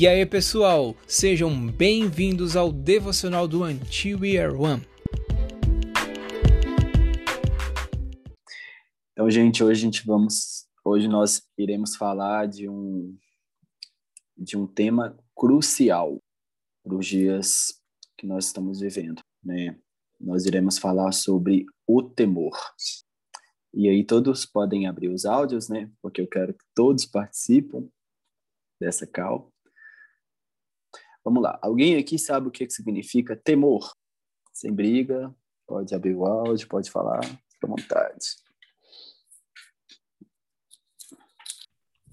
E aí, pessoal, sejam bem-vindos ao devocional do Are One. Então, gente, hoje a gente vamos, hoje nós iremos falar de um de um tema crucial para os dias que nós estamos vivendo, né? Nós iremos falar sobre o temor. E aí todos podem abrir os áudios, né? Porque eu quero que todos participem dessa cal. Vamos lá. Alguém aqui sabe o que significa temor? Sem briga, pode abrir o áudio, pode falar, fica à vontade.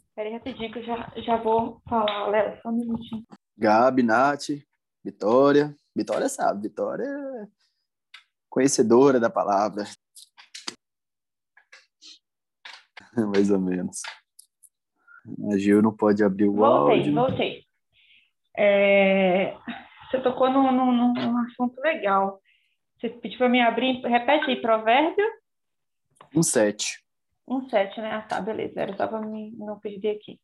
Espera aí rapidinho que eu já, já vou falar, Léo, só um minutinho. Gabi, Nath, Vitória. Vitória sabe, Vitória é conhecedora da palavra. Mais ou menos. A Gil não pode abrir o voltei, áudio. Voltei, voltei. É, você tocou num, num, num assunto legal. Você pediu para mim abrir, repete aí, provérbio? Um sete. Um sete, né? Ah, tá, beleza, era só para não perder aqui.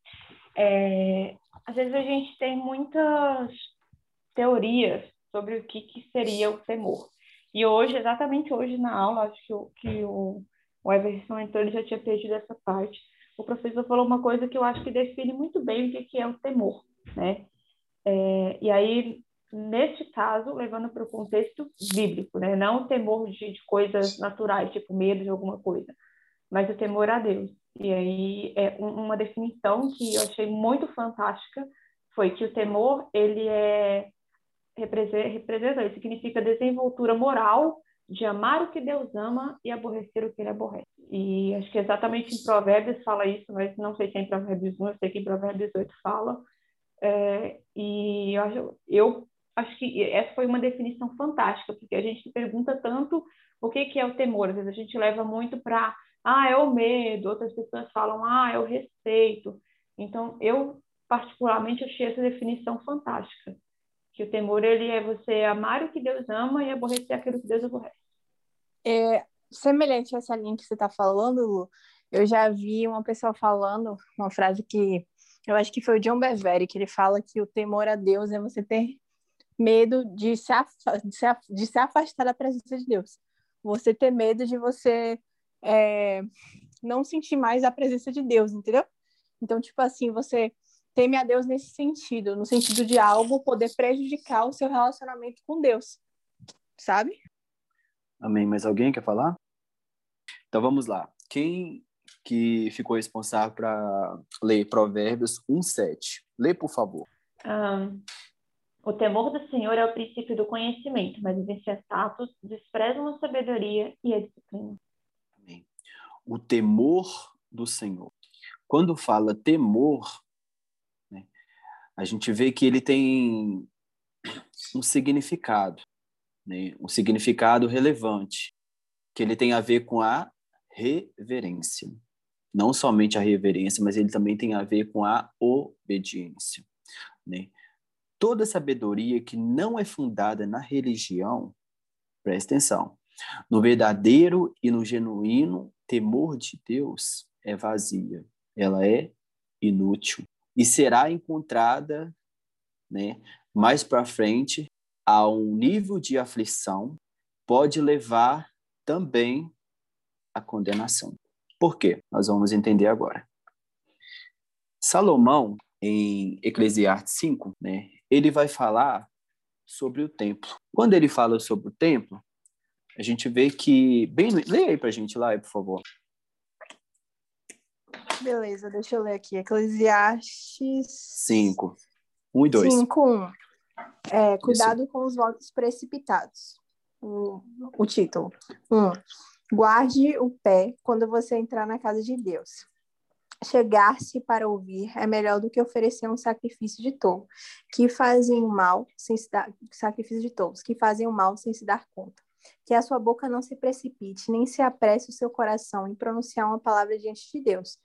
É, às vezes a gente tem muitas teorias sobre o que, que seria o temor. E hoje, exatamente hoje na aula, acho que o, que o, o Everson entrou, ele já tinha perdido essa parte. O professor falou uma coisa que eu acho que define muito bem o que, que é o temor, né? É, e aí, neste caso, levando para o contexto bíblico, né? Não o temor de, de, coisas naturais, tipo medo de alguma coisa, mas o temor a Deus. E aí, é uma definição que eu achei muito fantástica foi que o temor, ele é representa, representa significa desenvoltura moral de amar o que Deus ama e aborrecer o que ele aborrece. E acho que exatamente em Provérbios fala isso, mas não sei se é em Provérbios 1, eu sei que em Provérbios 8 fala. É, e eu acho, eu acho que essa foi uma definição fantástica, porque a gente pergunta tanto o que, que é o temor. Às vezes a gente leva muito para, ah, é o medo, outras pessoas falam, ah, é o respeito. Então, eu particularmente achei essa definição fantástica que o temor ele é você amar o que Deus ama e aborrecer aquilo que Deus aborrece. É, semelhante a essa linha que você está falando, Lu, eu já vi uma pessoa falando uma frase que eu acho que foi o John Bevere, que ele fala que o temor a Deus é você ter medo de se, de se, de se afastar da presença de Deus. Você ter medo de você é, não sentir mais a presença de Deus, entendeu? Então, tipo assim, você teme a Deus nesse sentido, no sentido de algo poder prejudicar o seu relacionamento com Deus, sabe? Amém. Mas alguém quer falar? Então vamos lá. Quem que ficou responsável para ler Provérbios 1:7? Lê, por favor. O temor do Senhor é o princípio do conhecimento, mas os insensatos desprezam a sabedoria e a disciplina. Amém. O temor do Senhor. Quando fala temor, a gente vê que ele tem um significado, né? um significado relevante, que ele tem a ver com a reverência. Não somente a reverência, mas ele também tem a ver com a obediência. Né? Toda sabedoria que não é fundada na religião, presta atenção, no verdadeiro e no genuíno temor de Deus é vazia, ela é inútil e será encontrada, né, mais para frente, a um nível de aflição, pode levar também à condenação. Por quê? Nós vamos entender agora. Salomão, em Eclesiastes 5, né, ele vai falar sobre o templo. Quando ele fala sobre o templo, a gente vê que. Bem, leia aí para a gente lá, por favor. Beleza, deixa eu ler aqui. Eclesiastes 5. 1 e 2. 5, 1. É, cuidado Isso. com os votos precipitados. O, o título. 1. Um, guarde o pé quando você entrar na casa de Deus. Chegar-se para ouvir é melhor do que oferecer um sacrifício de tolo, que fazem o mal sem se dar sacrifício de tolos, que fazem o mal sem se dar conta. Que a sua boca não se precipite, nem se apresse o seu coração em pronunciar uma palavra diante de Deus,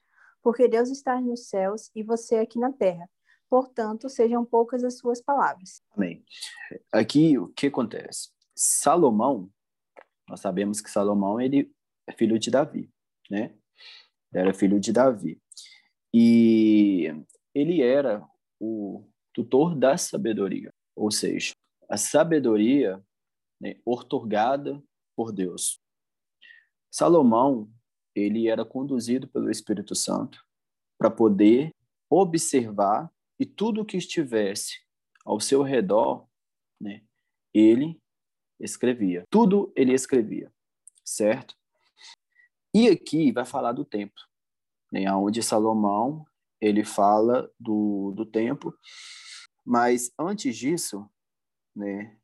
porque Deus está nos céus e você aqui na terra. Portanto, sejam poucas as suas palavras. Amém. Aqui, o que acontece? Salomão, nós sabemos que Salomão ele é filho de Davi, né? Ele era filho de Davi. E ele era o tutor da sabedoria, ou seja, a sabedoria né, ortorgada por Deus. Salomão, ele era conduzido pelo Espírito Santo para poder observar e tudo que estivesse ao seu redor, né, ele escrevia. Tudo ele escrevia, certo? E aqui vai falar do templo, né, onde Salomão ele fala do, do templo, mas antes disso, né,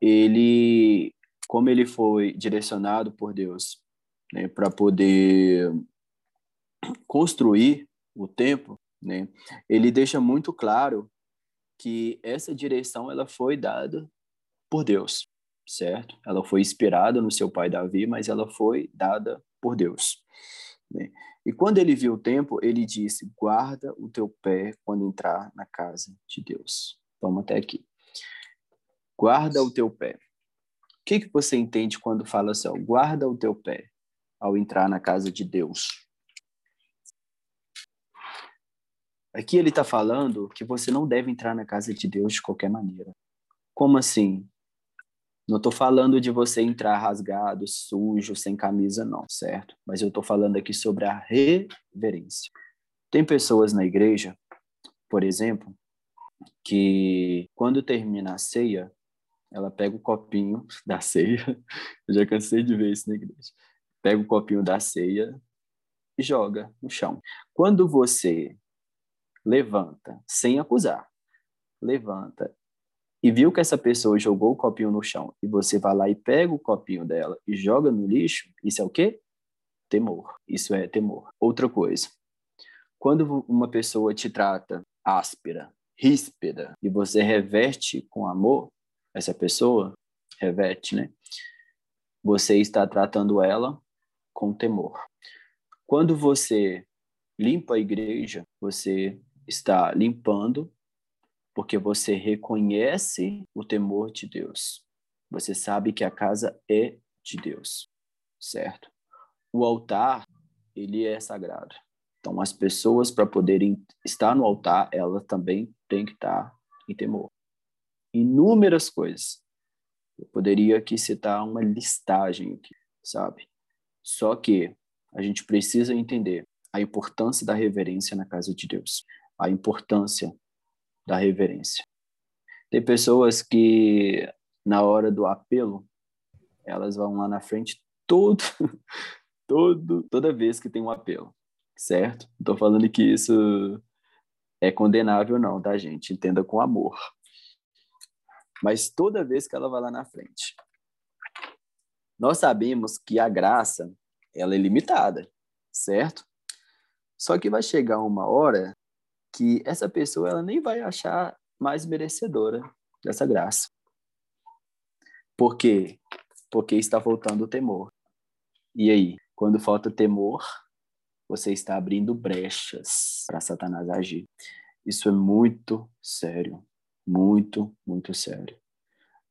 ele, como ele foi direcionado por Deus né, para poder construir o templo, né, ele deixa muito claro que essa direção ela foi dada por Deus, certo? Ela foi inspirada no seu pai Davi, mas ela foi dada por Deus. Né? E quando ele viu o tempo, ele disse: Guarda o teu pé quando entrar na casa de Deus. Vamos até aqui. Guarda o teu pé. O que, que você entende quando fala assim? Ó, guarda o teu pé ao entrar na casa de Deus. Aqui ele está falando que você não deve entrar na casa de Deus de qualquer maneira. Como assim? Não estou falando de você entrar rasgado, sujo, sem camisa, não, certo? Mas eu estou falando aqui sobre a reverência. Tem pessoas na igreja, por exemplo, que quando termina a ceia, ela pega o copinho da ceia. Eu já cansei de ver isso na igreja. Pega o copinho da ceia e joga no chão. Quando você levanta, sem acusar, levanta e viu que essa pessoa jogou o copinho no chão e você vai lá e pega o copinho dela e joga no lixo, isso é o quê? Temor. Isso é temor. Outra coisa, quando uma pessoa te trata áspera, ríspida e você reverte com amor essa pessoa, reverte, né? Você está tratando ela com temor. Quando você limpa a igreja, você está limpando porque você reconhece o temor de Deus. Você sabe que a casa é de Deus, certo? O altar, ele é sagrado. Então, as pessoas, para poderem estar no altar, elas também têm que estar em temor. Inúmeras coisas. Eu poderia aqui citar uma listagem aqui, sabe? Só que a gente precisa entender a importância da reverência na casa de Deus, a importância da reverência. Tem pessoas que, na hora do apelo, elas vão lá na frente todo, todo, toda vez que tem um apelo, certo? Estou falando que isso é condenável, não, tá, gente? Entenda com amor. Mas toda vez que ela vai lá na frente. Nós sabemos que a graça, ela é limitada, certo? Só que vai chegar uma hora que essa pessoa ela nem vai achar mais merecedora dessa graça. Por quê? Porque está faltando o temor. E aí, quando falta temor, você está abrindo brechas para Satanás agir. Isso é muito sério, muito, muito sério.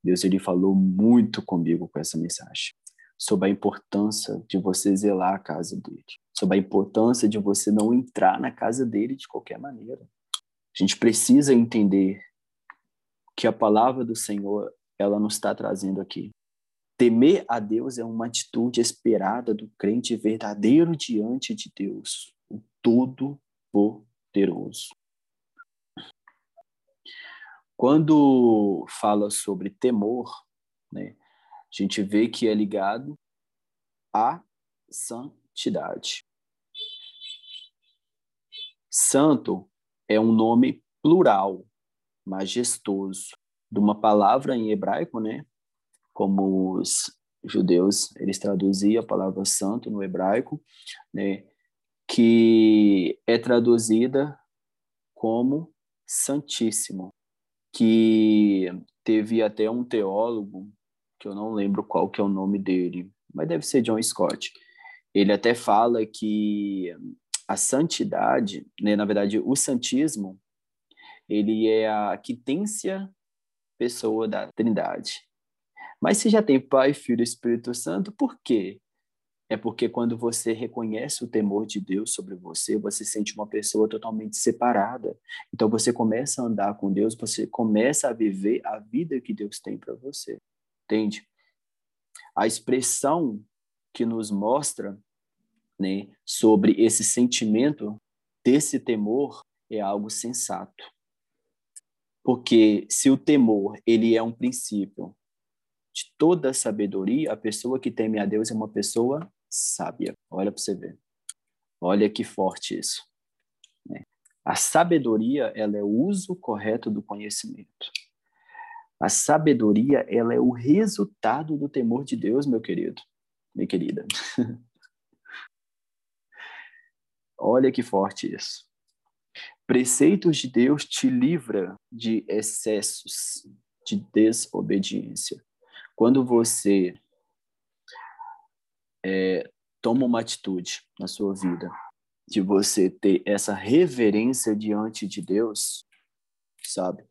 Deus ele falou muito comigo com essa mensagem sobre a importância de você zelar a casa dele sobre a importância de você não entrar na casa dele de qualquer maneira. A gente precisa entender que a palavra do Senhor, ela nos está trazendo aqui. Temer a Deus é uma atitude esperada do crente verdadeiro diante de Deus, o Todo-Poderoso. Quando fala sobre temor, né, a gente vê que é ligado à santidade. Santo é um nome plural, majestoso, de uma palavra em hebraico, né? Como os judeus, eles traduziam a palavra santo no hebraico, né? Que é traduzida como santíssimo, que teve até um teólogo, que eu não lembro qual que é o nome dele, mas deve ser John Scott. Ele até fala que a santidade, né, na verdade, o santismo, ele é a quitência pessoa da Trindade. Mas se já tem Pai, Filho e Espírito Santo, por quê? é porque quando você reconhece o temor de Deus sobre você, você sente uma pessoa totalmente separada. Então você começa a andar com Deus, você começa a viver a vida que Deus tem para você. Entende? A expressão que nos mostra né, sobre esse sentimento desse temor é algo sensato. Porque se o temor ele é um princípio de toda sabedoria, a pessoa que teme a Deus é uma pessoa sábia. Olha para você ver. Olha que forte isso. Né? A sabedoria ela é o uso correto do conhecimento. A sabedoria ela é o resultado do temor de Deus, meu querido, minha querida. Olha que forte isso. Preceitos de Deus te livra de excessos de desobediência. Quando você é, toma uma atitude na sua vida de você ter essa reverência diante de Deus, sabe?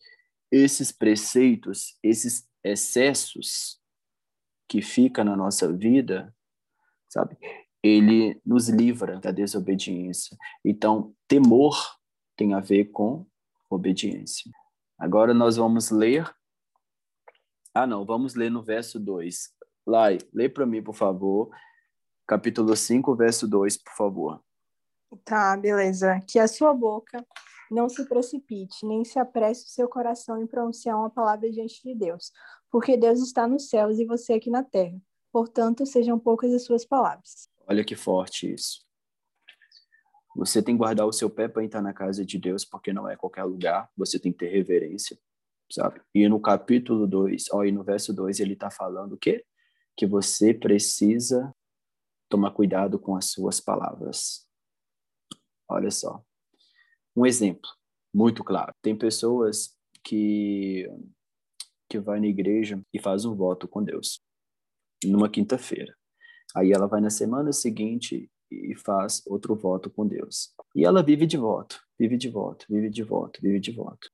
Esses preceitos, esses excessos que fica na nossa vida, sabe? Ele nos livra da desobediência. Então, temor tem a ver com obediência. Agora nós vamos ler. Ah, não, vamos ler no verso 2. Lai, lê para mim, por favor, capítulo 5, verso 2, por favor. Tá, beleza. Que a sua boca não se precipite, nem se apresse o seu coração em pronunciar uma palavra diante de Deus, porque Deus está nos céus e você aqui na terra. Portanto, sejam poucas as suas palavras. Olha que forte isso. Você tem que guardar o seu pé para entrar na casa de Deus, porque não é qualquer lugar, você tem que ter reverência, sabe? E no capítulo 2, ó, e no verso 2, ele está falando o quê? Que você precisa tomar cuidado com as suas palavras. Olha só. Um exemplo muito claro. Tem pessoas que que vai na igreja e faz um voto com Deus numa quinta-feira. Aí ela vai na semana seguinte e faz outro voto com Deus. E ela vive de voto, vive de voto, vive de voto, vive de voto.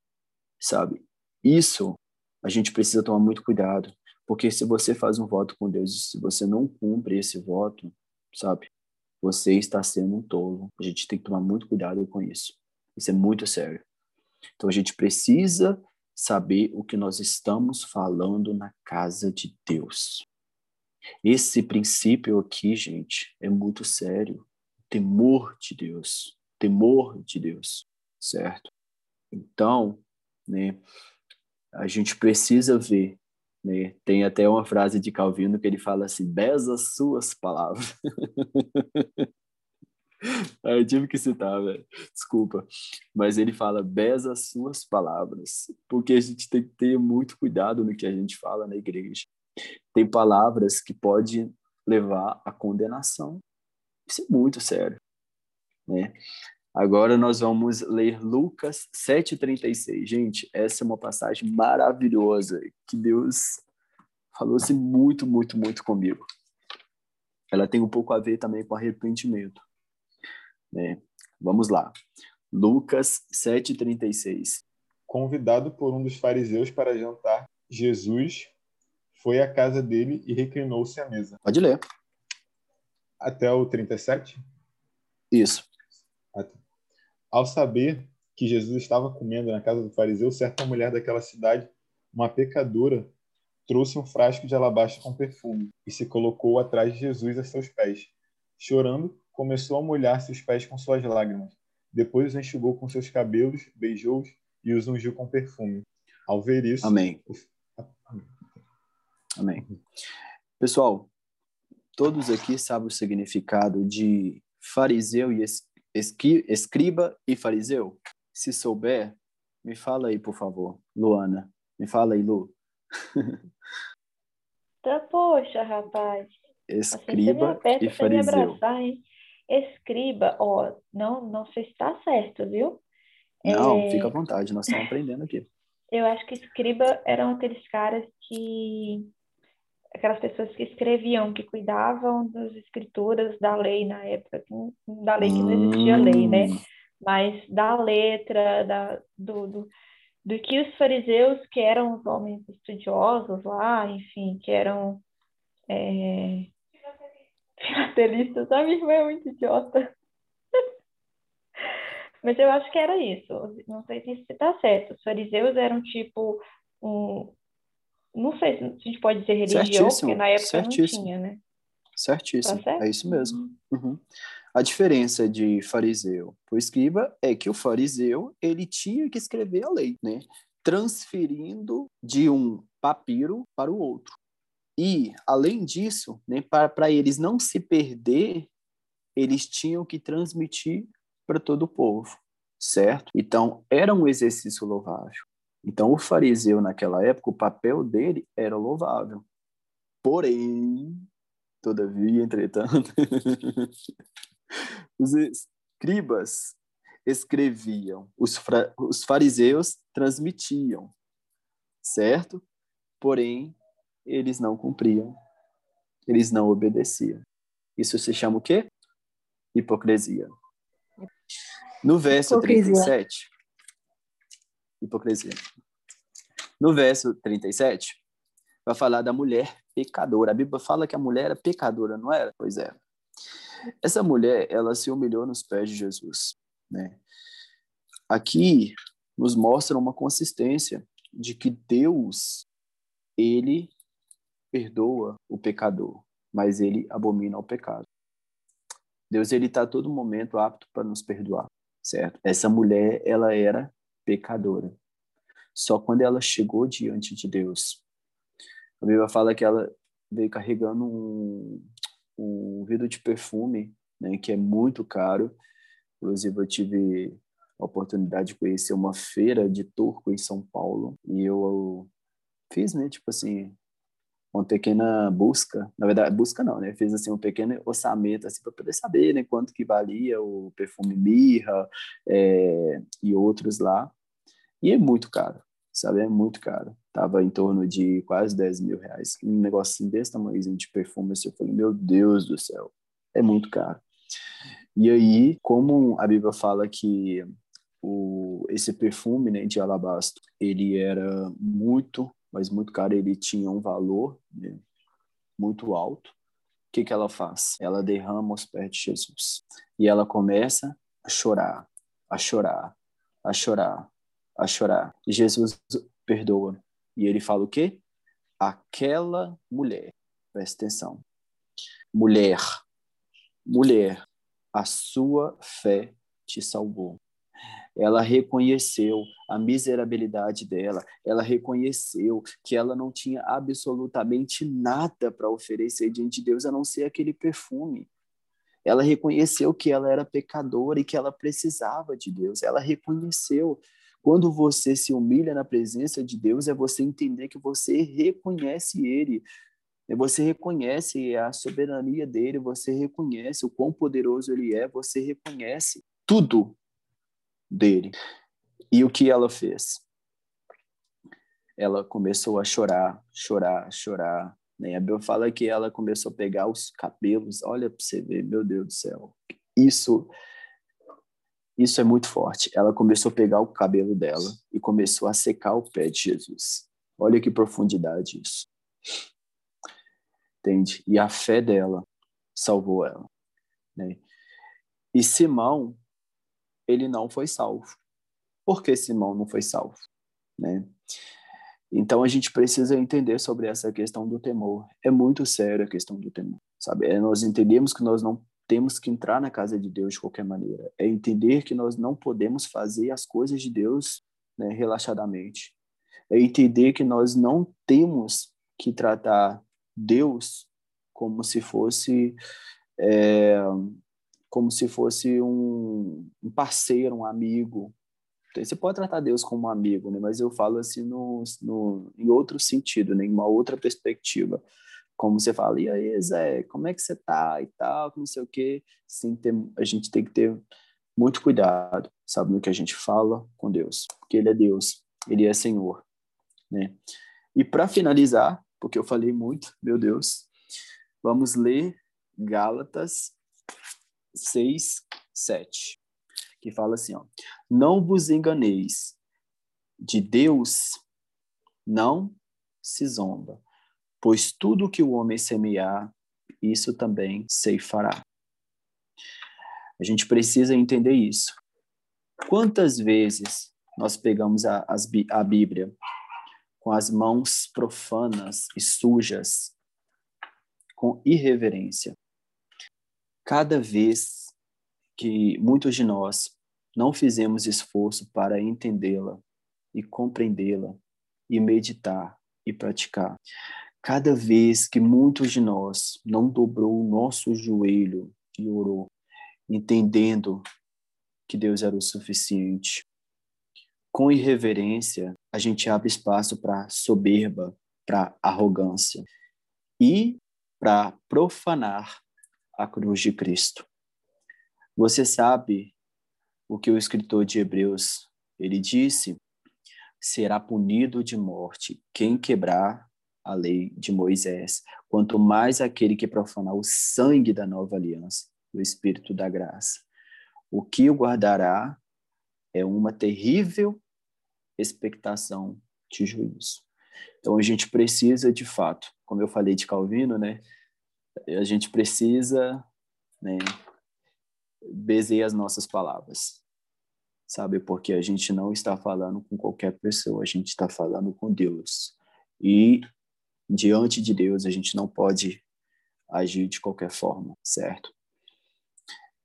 Sabe? Isso a gente precisa tomar muito cuidado, porque se você faz um voto com Deus e se você não cumpre esse voto, sabe? Você está sendo um tolo. A gente tem que tomar muito cuidado com isso. Isso é muito sério. Então a gente precisa saber o que nós estamos falando na casa de Deus. Esse princípio aqui, gente, é muito sério. Temor de Deus. Temor de Deus, certo? Então, né, a gente precisa ver né? Tem até uma frase de Calvino que ele fala assim: beza suas palavras. Aí eu tive que citar, velho. Desculpa. Mas ele fala: beza suas palavras. Porque a gente tem que ter muito cuidado no que a gente fala na igreja. Tem palavras que podem levar à condenação. Isso é muito sério. Né? Agora nós vamos ler Lucas 7,36. Gente, essa é uma passagem maravilhosa que Deus falou-se muito, muito, muito comigo. Ela tem um pouco a ver também com arrependimento. Né? Vamos lá. Lucas 7,36. Convidado por um dos fariseus para jantar, Jesus foi à casa dele e reclinou-se à mesa. Pode ler. Até o 37? Isso. Ao saber que Jesus estava comendo na casa do fariseu, certa mulher daquela cidade, uma pecadora, trouxe um frasco de alabastro com perfume e se colocou atrás de Jesus a seus pés. Chorando, começou a molhar seus pés com suas lágrimas. Depois os enxugou com seus cabelos, beijou-os e os ungiu com perfume. Ao ver isso. Amém. Amém. Pessoal, todos aqui sabem o significado de fariseu e esqui, escriba e fariseu? Se souber, me fala aí, por favor. Luana, me fala aí, Lu. Tá, poxa, rapaz. Escriba e fariseu. Abraçar, Escriba, ó, não, não sei se está certo, viu? Não, é... fica à vontade, nós estamos aprendendo aqui. Eu acho que escriba eram aqueles caras que aquelas pessoas que escreviam, que cuidavam das escrituras da lei na época, da lei que não existia lei, né? Hum. Mas da letra, da, do, do, do que os fariseus, que eram os homens estudiosos lá, enfim, que eram é, filatelista, sabe? Minha irmã é muito idiota. Mas eu acho que era isso. Não sei se está certo. Os fariseus eram tipo um. Não sei se a gente pode dizer religião, Certíssimo. porque na época Certíssimo. não tinha, né? Certíssimo. Tá é isso mesmo. Uhum. A diferença de fariseu para escriba é que o fariseu ele tinha que escrever a lei, né? transferindo de um papiro para o outro. E, além disso, né, para eles não se perder, eles tinham que transmitir para todo o povo, certo? Então, era um exercício louvável. Então, o fariseu, naquela época, o papel dele era louvável. Porém, todavia, entretanto, os escribas escreviam, os, os fariseus transmitiam, certo? Porém, eles não cumpriam, eles não obedeciam. Isso se chama o quê? Hipocrisia. No verso hipocrisia. 37, hipocrisia. No verso 37, vai falar da mulher pecadora. A Bíblia fala que a mulher era pecadora, não era? Pois é. Essa mulher, ela se humilhou nos pés de Jesus, né? Aqui nos mostra uma consistência de que Deus ele perdoa o pecador, mas ele abomina o pecado. Deus ele está todo momento apto para nos perdoar, certo? Essa mulher ela era pecadora. Só quando ela chegou diante de Deus, a Bíblia fala que ela veio carregando um, um vidro de perfume, né, que é muito caro. Inclusive eu tive a oportunidade de conhecer uma feira de turco em São Paulo e eu fiz, né, tipo assim, uma pequena busca, na verdade, busca não, né? Fiz assim um pequeno orçamento assim para poder saber, né, quanto que valia o perfume Mirra é, e outros lá. E é muito caro, sabe? É muito caro. Tava em torno de quase 10 mil reais. Um negocinho desse tamanhozinho de perfume, assim, eu falei, meu Deus do céu, é muito caro. E aí, como a Bíblia fala que o, esse perfume né, de alabastro, ele era muito mas muito caro, ele tinha um valor né, muito alto. O que, que ela faz? Ela derrama os pés de Jesus. E ela começa a chorar, a chorar, a chorar, a chorar. Jesus perdoa. E ele fala o quê? Aquela mulher, presta atenção. Mulher, mulher, a sua fé te salvou ela reconheceu a miserabilidade dela, ela reconheceu que ela não tinha absolutamente nada para oferecer diante de Deus a não ser aquele perfume. Ela reconheceu que ela era pecadora e que ela precisava de Deus. Ela reconheceu. Quando você se humilha na presença de Deus, é você entender que você reconhece Ele, você reconhece a soberania dele, você reconhece o quão poderoso ele é, você reconhece tudo dele. E o que ela fez? Ela começou a chorar, chorar, chorar. Né? A Bíblia fala que ela começou a pegar os cabelos. Olha para você ver, meu Deus do céu. Isso, isso é muito forte. Ela começou a pegar o cabelo dela e começou a secar o pé de Jesus. Olha que profundidade isso. Entende? E a fé dela salvou ela. Né? E Simão ele não foi salvo. Por que Simão não foi salvo? Né? Então a gente precisa entender sobre essa questão do temor. É muito séria a questão do temor, sabe? É nós entendemos que nós não temos que entrar na casa de Deus de qualquer maneira. É entender que nós não podemos fazer as coisas de Deus né, relaxadamente. É entender que nós não temos que tratar Deus como se fosse é, como se fosse um, um parceiro, um amigo. Você pode tratar Deus como um amigo, né? mas eu falo assim no, no, em outro sentido, né? em uma outra perspectiva. Como você fala, e aí, Zé, como é que você tá e tal, não sei o quê. Sim, tem, a gente tem que ter muito cuidado, sabe, no que a gente fala com Deus, porque Ele é Deus, Ele é Senhor, né? E para finalizar, porque eu falei muito, meu Deus, vamos ler Gálatas 6, 7, que fala assim, ó, não vos enganeis, de Deus não se zomba, pois tudo que o homem semear, isso também ceifará. A gente precisa entender isso. Quantas vezes nós pegamos a, a Bíblia com as mãos profanas e sujas, com irreverência? Cada vez que muitos de nós não fizemos esforço para entendê-la e compreendê-la e meditar e praticar, cada vez que muitos de nós não dobrou o nosso joelho e orou, entendendo que Deus era o suficiente, com irreverência, a gente abre espaço para soberba, para arrogância e para profanar a cruz de Cristo. Você sabe o que o escritor de Hebreus ele disse? Será punido de morte quem quebrar a lei de Moisés, quanto mais aquele que profanar o sangue da nova aliança, o Espírito da graça. O que o guardará é uma terrível expectação de juízo. Então a gente precisa, de fato, como eu falei de Calvino, né? A gente precisa, né, as nossas palavras, sabe? Porque a gente não está falando com qualquer pessoa, a gente está falando com Deus. E diante de Deus a gente não pode agir de qualquer forma, certo?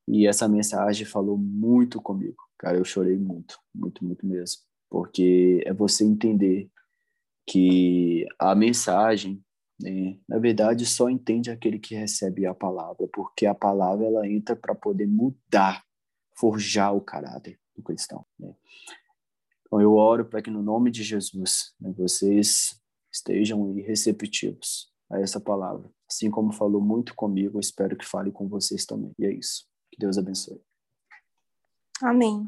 E essa mensagem falou muito comigo. Cara, eu chorei muito, muito, muito mesmo. Porque é você entender que a mensagem, né, na verdade, só entende aquele que recebe a palavra, porque a palavra ela entra para poder mudar, forjar o caráter do cristão. Né? Então eu oro para que no nome de Jesus né, vocês estejam receptivos a essa palavra. Assim como falou muito comigo, eu espero que fale com vocês também. E é isso. Que Deus abençoe. Amém.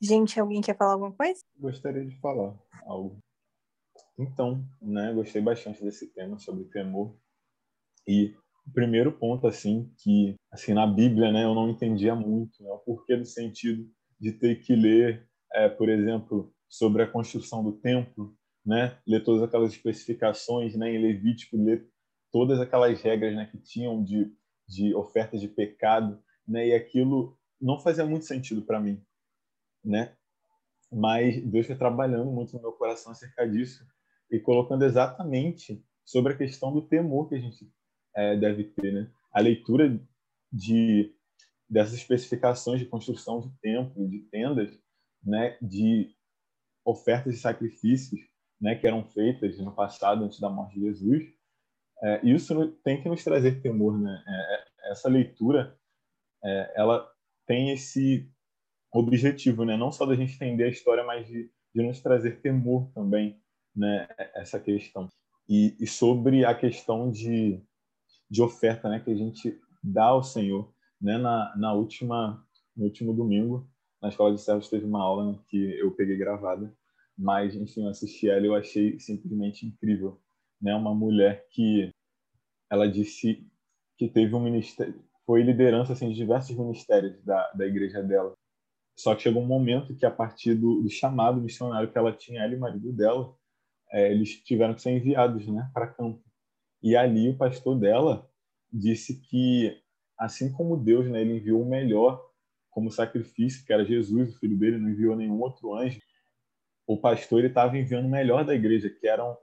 Gente, alguém quer falar alguma coisa? Gostaria de falar algo. Então, né, gostei bastante desse tema sobre temor. E o primeiro ponto, assim, que assim na Bíblia, né, eu não entendia muito, né, o porquê do sentido de ter que ler, é, por exemplo, sobre a construção do templo, né, ler todas aquelas especificações, né, em Levítico, ler todas aquelas regras, né, que tinham de, de ofertas de pecado, né, e aquilo não fazia muito sentido para mim, né, mas Deus foi trabalhando muito no meu coração acerca disso e colocando exatamente sobre a questão do temor que a gente é, deve ter, né, a leitura de dessas especificações de construção de templo, de tendas, né, de ofertas de sacrifícios, né, que eram feitas no passado, antes da morte de Jesus, é, isso tem que nos trazer temor. Né? É, é, essa leitura, é, ela tem esse objetivo, né? não só da gente entender a história, mas de, de nos trazer temor também, né? essa questão. E, e sobre a questão de, de oferta né? que a gente dá ao Senhor. Né? Na, na última, no último domingo, na Escola de Servos, teve uma aula que eu peguei gravada, mas enfim, eu assisti ela e eu achei simplesmente incrível, né? Uma mulher que ela disse que teve um ministério, foi liderança assim de diversos ministérios da, da igreja dela. Só que chegou um momento que a partir do, do chamado missionário que ela tinha, ela e o marido dela, é, eles tiveram que ser enviados, né, para campo. E ali o pastor dela disse que assim como Deus, né, ele enviou o melhor como sacrifício, que era Jesus, o filho dele, não enviou nenhum outro anjo o pastor estava enviando o melhor da igreja, que eram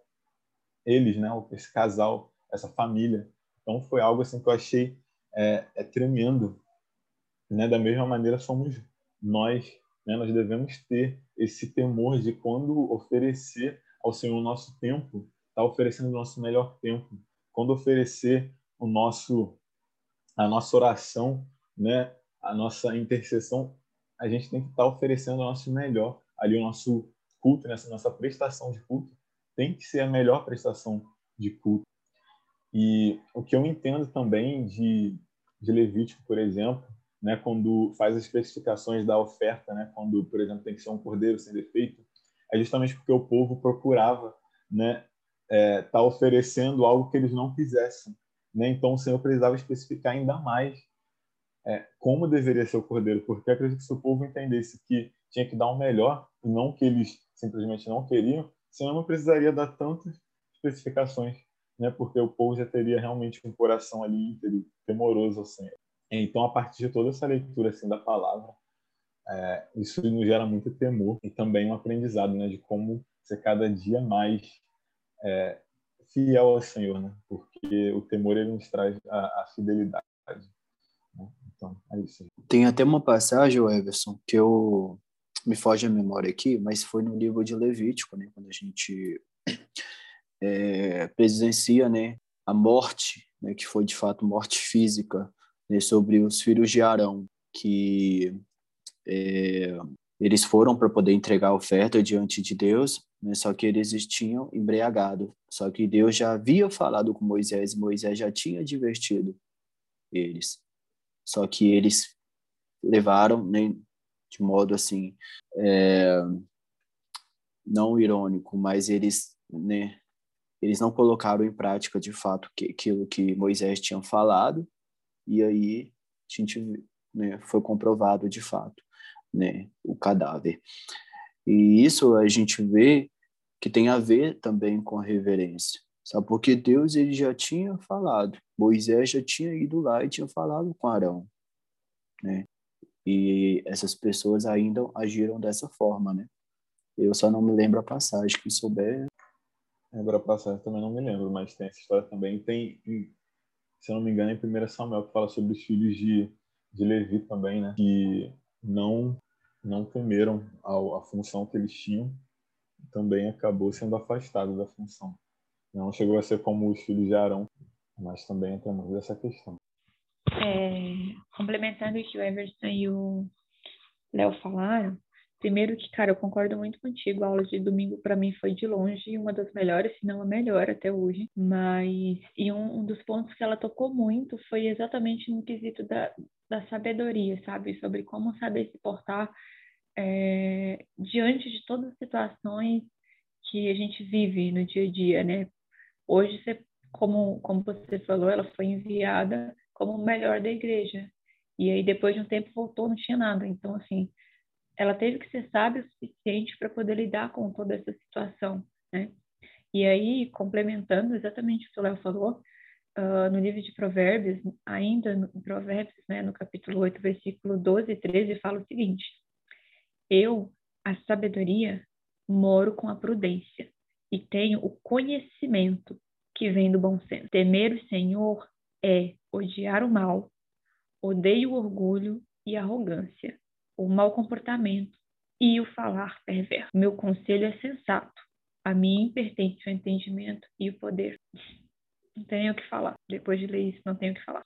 eles, né? Esse casal, essa família. Então foi algo assim que eu achei é, é tremendo, né? Da mesma maneira somos nós, né? Nós devemos ter esse temor de quando oferecer ao Senhor o nosso tempo, tá oferecendo o nosso melhor tempo. Quando oferecer o nosso a nossa oração, né? A nossa intercessão, a gente tem que estar tá oferecendo o nosso melhor, ali o nosso culto, nessa nossa prestação de culto, tem que ser a melhor prestação de culto. E o que eu entendo também de, de Levítico, por exemplo, né, quando faz as especificações da oferta, né, quando, por exemplo, tem que ser um cordeiro sem defeito, é justamente porque o povo procurava né, é, tá oferecendo algo que eles não quisessem. Né? Então, o Senhor precisava especificar ainda mais é, como deveria ser o cordeiro, porque acredito que se o povo entendesse que tinha que dar o melhor e não que eles simplesmente não queriam, senão não precisaria dar tantas especificações. né, porque o povo já teria realmente um coração ali íntegro, temoroso ao Senhor. Então, a partir de toda essa leitura assim da palavra, é, isso nos gera muito temor e também um aprendizado, né, de como ser cada dia mais é, fiel ao Senhor, né? Porque o temor ele nos traz a, a fidelidade. Né? Então, é isso. Tem até uma passagem, Everson, que eu me foge a memória aqui, mas foi no livro de Levítico, né? Quando a gente é, presencia, né, a morte, né, que foi de fato morte física, né, sobre os filhos de Arão, que é, eles foram para poder entregar a oferta diante de Deus, né? só que eles tinham embriagado. Só que Deus já havia falado com Moisés, Moisés já tinha advertido eles. Só que eles levaram, né, de modo assim, é, não irônico, mas eles, né, eles não colocaram em prática de fato que, aquilo que Moisés tinha falado, e aí a gente né, foi comprovado de fato né, o cadáver. E isso a gente vê que tem a ver também com a reverência. Sabe? Porque Deus ele já tinha falado, Moisés já tinha ido lá e tinha falado com Arão, né? E essas pessoas ainda agiram dessa forma, né? Eu só não me lembro a passagem, que souber. Agora a passagem também não me lembro, mas tem essa história também. Tem, se eu não me engano, em 1 Samuel, que fala sobre os filhos de, de Levi também, né? Que não não temeram a, a função que eles tinham, também acabou sendo afastado da função. Não chegou a ser como os filhos de Arão, mas também temos essa questão. É, complementando o que o Everson e o Léo falaram, primeiro que, cara, eu concordo muito contigo, a aula de domingo para mim foi de longe uma das melhores, se não a melhor até hoje, mas e um, um dos pontos que ela tocou muito foi exatamente no quesito da, da sabedoria, sabe? Sobre como saber se portar é, diante de todas as situações que a gente vive no dia a dia, né? Hoje, você, como, como você falou, ela foi enviada como o melhor da igreja. E aí, depois de um tempo, voltou, não tinha nada. Então, assim, ela teve que ser sábia o suficiente para poder lidar com toda essa situação, né? E aí, complementando exatamente o que o Léo falou, uh, no livro de Provérbios, ainda no Provérbios, né, no capítulo 8, versículo 12 e 13, fala o seguinte: Eu, a sabedoria, moro com a prudência e tenho o conhecimento que vem do bom senso. Temer o Senhor é odiar o mal, odeio o orgulho e arrogância, o mau comportamento e o falar perverso. Meu conselho é sensato. A mim pertence o entendimento e o poder. Não tenho o que falar. Depois de ler isso, não tenho o que falar.